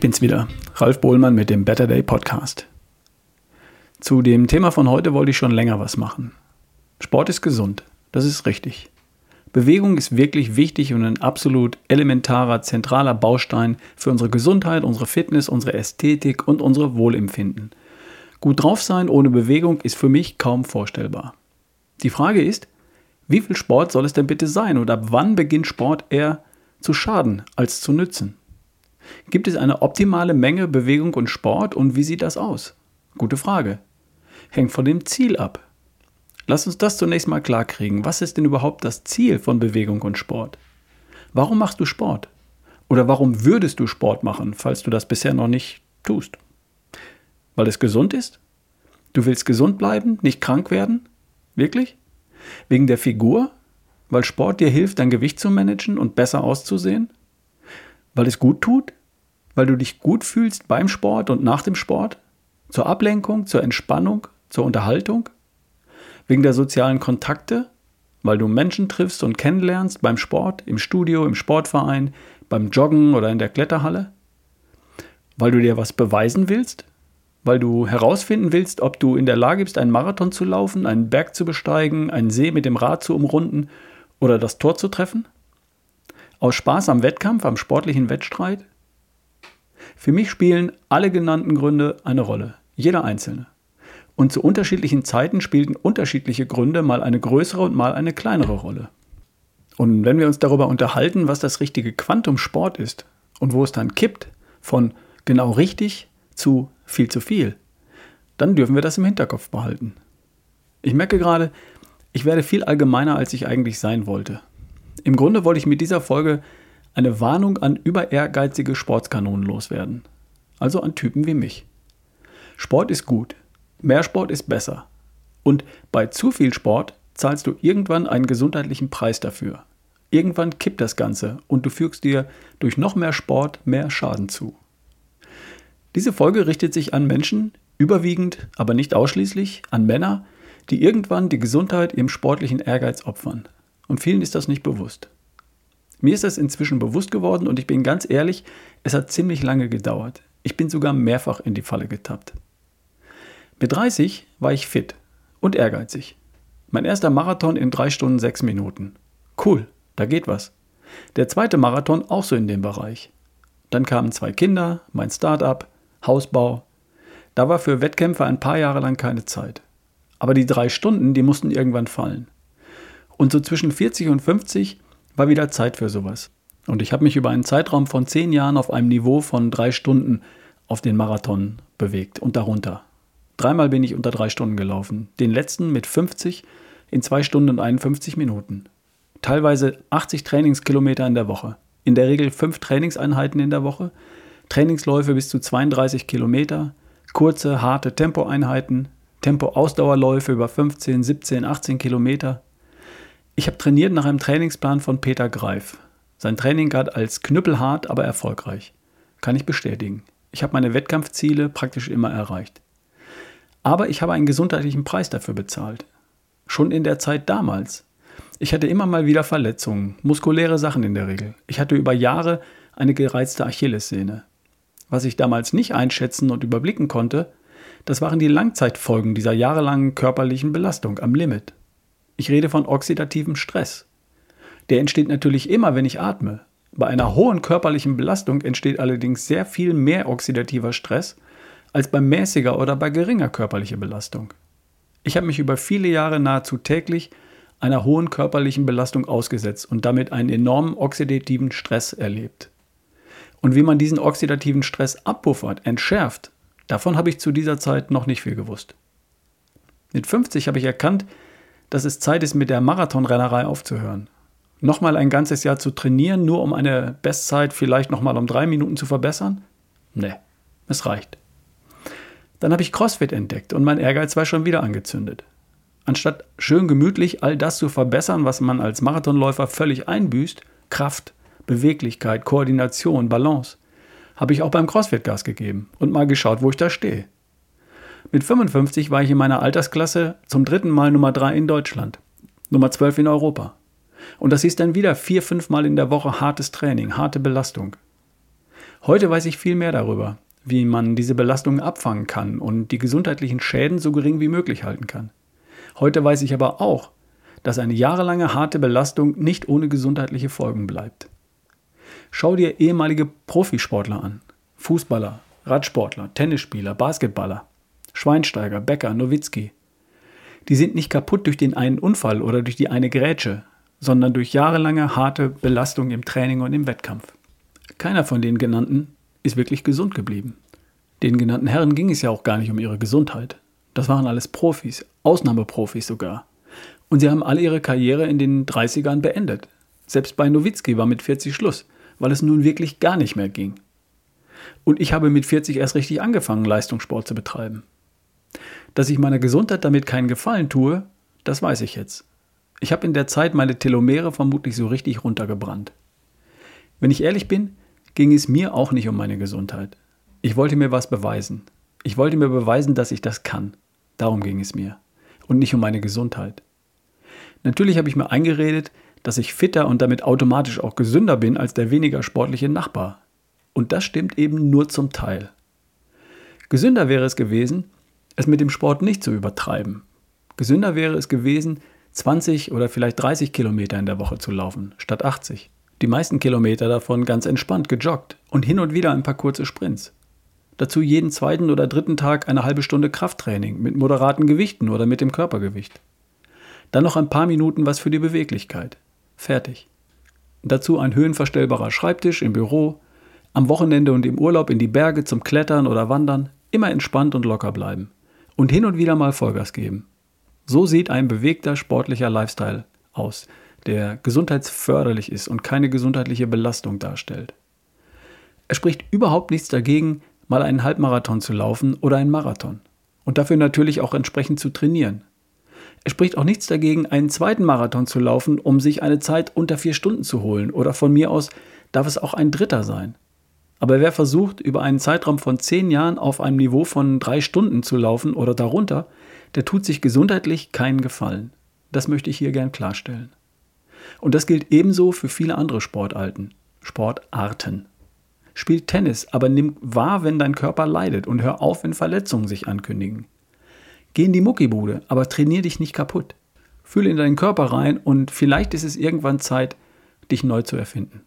Ich bin's wieder, Ralf Bohlmann mit dem Better Day Podcast. Zu dem Thema von heute wollte ich schon länger was machen. Sport ist gesund, das ist richtig. Bewegung ist wirklich wichtig und ein absolut elementarer, zentraler Baustein für unsere Gesundheit, unsere Fitness, unsere Ästhetik und unsere Wohlempfinden. Gut drauf sein ohne Bewegung ist für mich kaum vorstellbar. Die Frage ist, wie viel Sport soll es denn bitte sein und ab wann beginnt Sport eher zu schaden als zu nützen? Gibt es eine optimale Menge Bewegung und Sport und wie sieht das aus? Gute Frage. Hängt von dem Ziel ab. Lass uns das zunächst mal klarkriegen. Was ist denn überhaupt das Ziel von Bewegung und Sport? Warum machst du Sport? Oder warum würdest du Sport machen, falls du das bisher noch nicht tust? Weil es gesund ist? Du willst gesund bleiben, nicht krank werden? Wirklich? Wegen der Figur? Weil Sport dir hilft, dein Gewicht zu managen und besser auszusehen? Weil es gut tut? Weil du dich gut fühlst beim Sport und nach dem Sport? Zur Ablenkung, zur Entspannung, zur Unterhaltung? Wegen der sozialen Kontakte? Weil du Menschen triffst und kennenlernst beim Sport, im Studio, im Sportverein, beim Joggen oder in der Kletterhalle? Weil du dir was beweisen willst? Weil du herausfinden willst, ob du in der Lage bist, einen Marathon zu laufen, einen Berg zu besteigen, einen See mit dem Rad zu umrunden oder das Tor zu treffen? Aus Spaß am Wettkampf, am sportlichen Wettstreit? Für mich spielen alle genannten Gründe eine Rolle, jeder einzelne. Und zu unterschiedlichen Zeiten spielten unterschiedliche Gründe mal eine größere und mal eine kleinere Rolle. Und wenn wir uns darüber unterhalten, was das richtige Quantum Sport ist und wo es dann kippt von genau richtig zu viel zu viel, dann dürfen wir das im Hinterkopf behalten. Ich merke gerade, ich werde viel allgemeiner, als ich eigentlich sein wollte. Im Grunde wollte ich mit dieser Folge eine Warnung an über ehrgeizige Sportskanonen loswerden. Also an Typen wie mich. Sport ist gut. Mehr Sport ist besser. Und bei zu viel Sport zahlst du irgendwann einen gesundheitlichen Preis dafür. Irgendwann kippt das Ganze und du fügst dir durch noch mehr Sport mehr Schaden zu. Diese Folge richtet sich an Menschen, überwiegend, aber nicht ausschließlich, an Männer, die irgendwann die Gesundheit ihrem sportlichen Ehrgeiz opfern. Und vielen ist das nicht bewusst. Mir ist das inzwischen bewusst geworden und ich bin ganz ehrlich, es hat ziemlich lange gedauert. Ich bin sogar mehrfach in die Falle getappt. Mit 30 war ich fit und ehrgeizig. Mein erster Marathon in 3 Stunden 6 Minuten. Cool, da geht was. Der zweite Marathon auch so in dem Bereich. Dann kamen zwei Kinder, mein Start-up, Hausbau. Da war für Wettkämpfe ein paar Jahre lang keine Zeit. Aber die drei Stunden, die mussten irgendwann fallen. Und so zwischen 40 und 50 war wieder Zeit für sowas. Und ich habe mich über einen Zeitraum von zehn Jahren auf einem Niveau von drei Stunden auf den Marathon bewegt und darunter. Dreimal bin ich unter drei Stunden gelaufen. Den letzten mit 50 in zwei Stunden und 51 Minuten. Teilweise 80 Trainingskilometer in der Woche. In der Regel fünf Trainingseinheiten in der Woche. Trainingsläufe bis zu 32 Kilometer. Kurze, harte Tempoeinheiten. Tempo-Ausdauerläufe über 15, 17, 18 Kilometer. Ich habe trainiert nach einem Trainingsplan von Peter Greif. Sein Training galt als knüppelhart, aber erfolgreich. Kann ich bestätigen. Ich habe meine Wettkampfziele praktisch immer erreicht. Aber ich habe einen gesundheitlichen Preis dafür bezahlt. Schon in der Zeit damals. Ich hatte immer mal wieder Verletzungen, muskuläre Sachen in der Regel. Ich hatte über Jahre eine gereizte Achillessehne. Was ich damals nicht einschätzen und überblicken konnte, das waren die Langzeitfolgen dieser jahrelangen körperlichen Belastung am Limit. Ich rede von oxidativem Stress. Der entsteht natürlich immer, wenn ich atme. Bei einer hohen körperlichen Belastung entsteht allerdings sehr viel mehr oxidativer Stress als bei mäßiger oder bei geringer körperlicher Belastung. Ich habe mich über viele Jahre nahezu täglich einer hohen körperlichen Belastung ausgesetzt und damit einen enormen oxidativen Stress erlebt. Und wie man diesen oxidativen Stress abpuffert, entschärft, davon habe ich zu dieser Zeit noch nicht viel gewusst. Mit 50 habe ich erkannt, dass es Zeit ist, mit der Marathonrennerei aufzuhören. Nochmal ein ganzes Jahr zu trainieren, nur um eine Bestzeit vielleicht nochmal um drei Minuten zu verbessern? Ne, es reicht. Dann habe ich CrossFit entdeckt und mein Ehrgeiz war schon wieder angezündet. Anstatt schön gemütlich all das zu verbessern, was man als Marathonläufer völlig einbüßt, Kraft, Beweglichkeit, Koordination, Balance, habe ich auch beim CrossFit Gas gegeben und mal geschaut, wo ich da stehe. Mit 55 war ich in meiner Altersklasse zum dritten Mal Nummer 3 in Deutschland, Nummer 12 in Europa. Und das ist dann wieder vier, fünf Mal in der Woche hartes Training, harte Belastung. Heute weiß ich viel mehr darüber, wie man diese Belastungen abfangen kann und die gesundheitlichen Schäden so gering wie möglich halten kann. Heute weiß ich aber auch, dass eine jahrelange harte Belastung nicht ohne gesundheitliche Folgen bleibt. Schau dir ehemalige Profisportler an. Fußballer, Radsportler, Tennisspieler, Basketballer, Schweinsteiger, Becker, Nowitzki. Die sind nicht kaputt durch den einen Unfall oder durch die eine Grätsche, sondern durch jahrelange harte Belastung im Training und im Wettkampf. Keiner von den genannten ist wirklich gesund geblieben. Den genannten Herren ging es ja auch gar nicht um ihre Gesundheit. Das waren alles Profis, Ausnahmeprofis sogar. Und sie haben alle ihre Karriere in den 30ern beendet. Selbst bei Nowitzki war mit 40 Schluss, weil es nun wirklich gar nicht mehr ging. Und ich habe mit 40 erst richtig angefangen, Leistungssport zu betreiben. Dass ich meiner Gesundheit damit keinen Gefallen tue, das weiß ich jetzt. Ich habe in der Zeit meine Telomere vermutlich so richtig runtergebrannt. Wenn ich ehrlich bin, ging es mir auch nicht um meine Gesundheit. Ich wollte mir was beweisen. Ich wollte mir beweisen, dass ich das kann. Darum ging es mir. Und nicht um meine Gesundheit. Natürlich habe ich mir eingeredet, dass ich fitter und damit automatisch auch gesünder bin als der weniger sportliche Nachbar. Und das stimmt eben nur zum Teil. Gesünder wäre es gewesen, es mit dem Sport nicht zu übertreiben. Gesünder wäre es gewesen, 20 oder vielleicht 30 Kilometer in der Woche zu laufen, statt 80. Die meisten Kilometer davon ganz entspannt gejoggt und hin und wieder ein paar kurze Sprints. Dazu jeden zweiten oder dritten Tag eine halbe Stunde Krafttraining mit moderaten Gewichten oder mit dem Körpergewicht. Dann noch ein paar Minuten was für die Beweglichkeit. Fertig. Dazu ein höhenverstellbarer Schreibtisch im Büro, am Wochenende und im Urlaub in die Berge zum Klettern oder Wandern, immer entspannt und locker bleiben. Und hin und wieder mal Vollgas geben. So sieht ein bewegter sportlicher Lifestyle aus, der gesundheitsförderlich ist und keine gesundheitliche Belastung darstellt. Es spricht überhaupt nichts dagegen, mal einen Halbmarathon zu laufen oder einen Marathon. Und dafür natürlich auch entsprechend zu trainieren. Es spricht auch nichts dagegen, einen zweiten Marathon zu laufen, um sich eine Zeit unter vier Stunden zu holen. Oder von mir aus darf es auch ein dritter sein. Aber wer versucht, über einen Zeitraum von zehn Jahren auf einem Niveau von drei Stunden zu laufen oder darunter, der tut sich gesundheitlich keinen Gefallen. Das möchte ich hier gern klarstellen. Und das gilt ebenso für viele andere Sportarten, Sportarten. Spiel Tennis, aber nimm wahr, wenn dein Körper leidet und hör auf, wenn Verletzungen sich ankündigen. Geh in die Muckibude, aber trainier dich nicht kaputt. Fühle in deinen Körper rein und vielleicht ist es irgendwann Zeit, dich neu zu erfinden.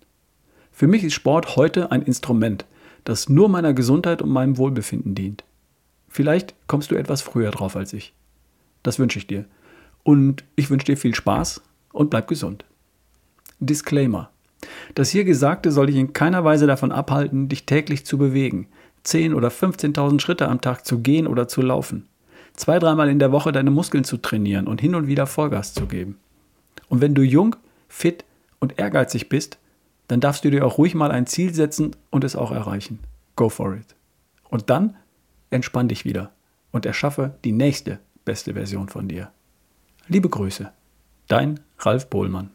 Für mich ist Sport heute ein Instrument, das nur meiner Gesundheit und meinem Wohlbefinden dient. Vielleicht kommst du etwas früher drauf als ich. Das wünsche ich dir. Und ich wünsche dir viel Spaß und bleib gesund. Disclaimer. Das hier Gesagte soll dich in keiner Weise davon abhalten, dich täglich zu bewegen, 10.000 oder 15.000 Schritte am Tag zu gehen oder zu laufen zwei, dreimal in der Woche deine Muskeln zu trainieren und hin und wieder Vollgas zu geben. Und wenn du jung, fit und ehrgeizig bist, dann darfst du dir auch ruhig mal ein Ziel setzen und es auch erreichen. Go for it. Und dann entspann dich wieder und erschaffe die nächste beste Version von dir. Liebe Grüße, dein Ralf Bohlmann.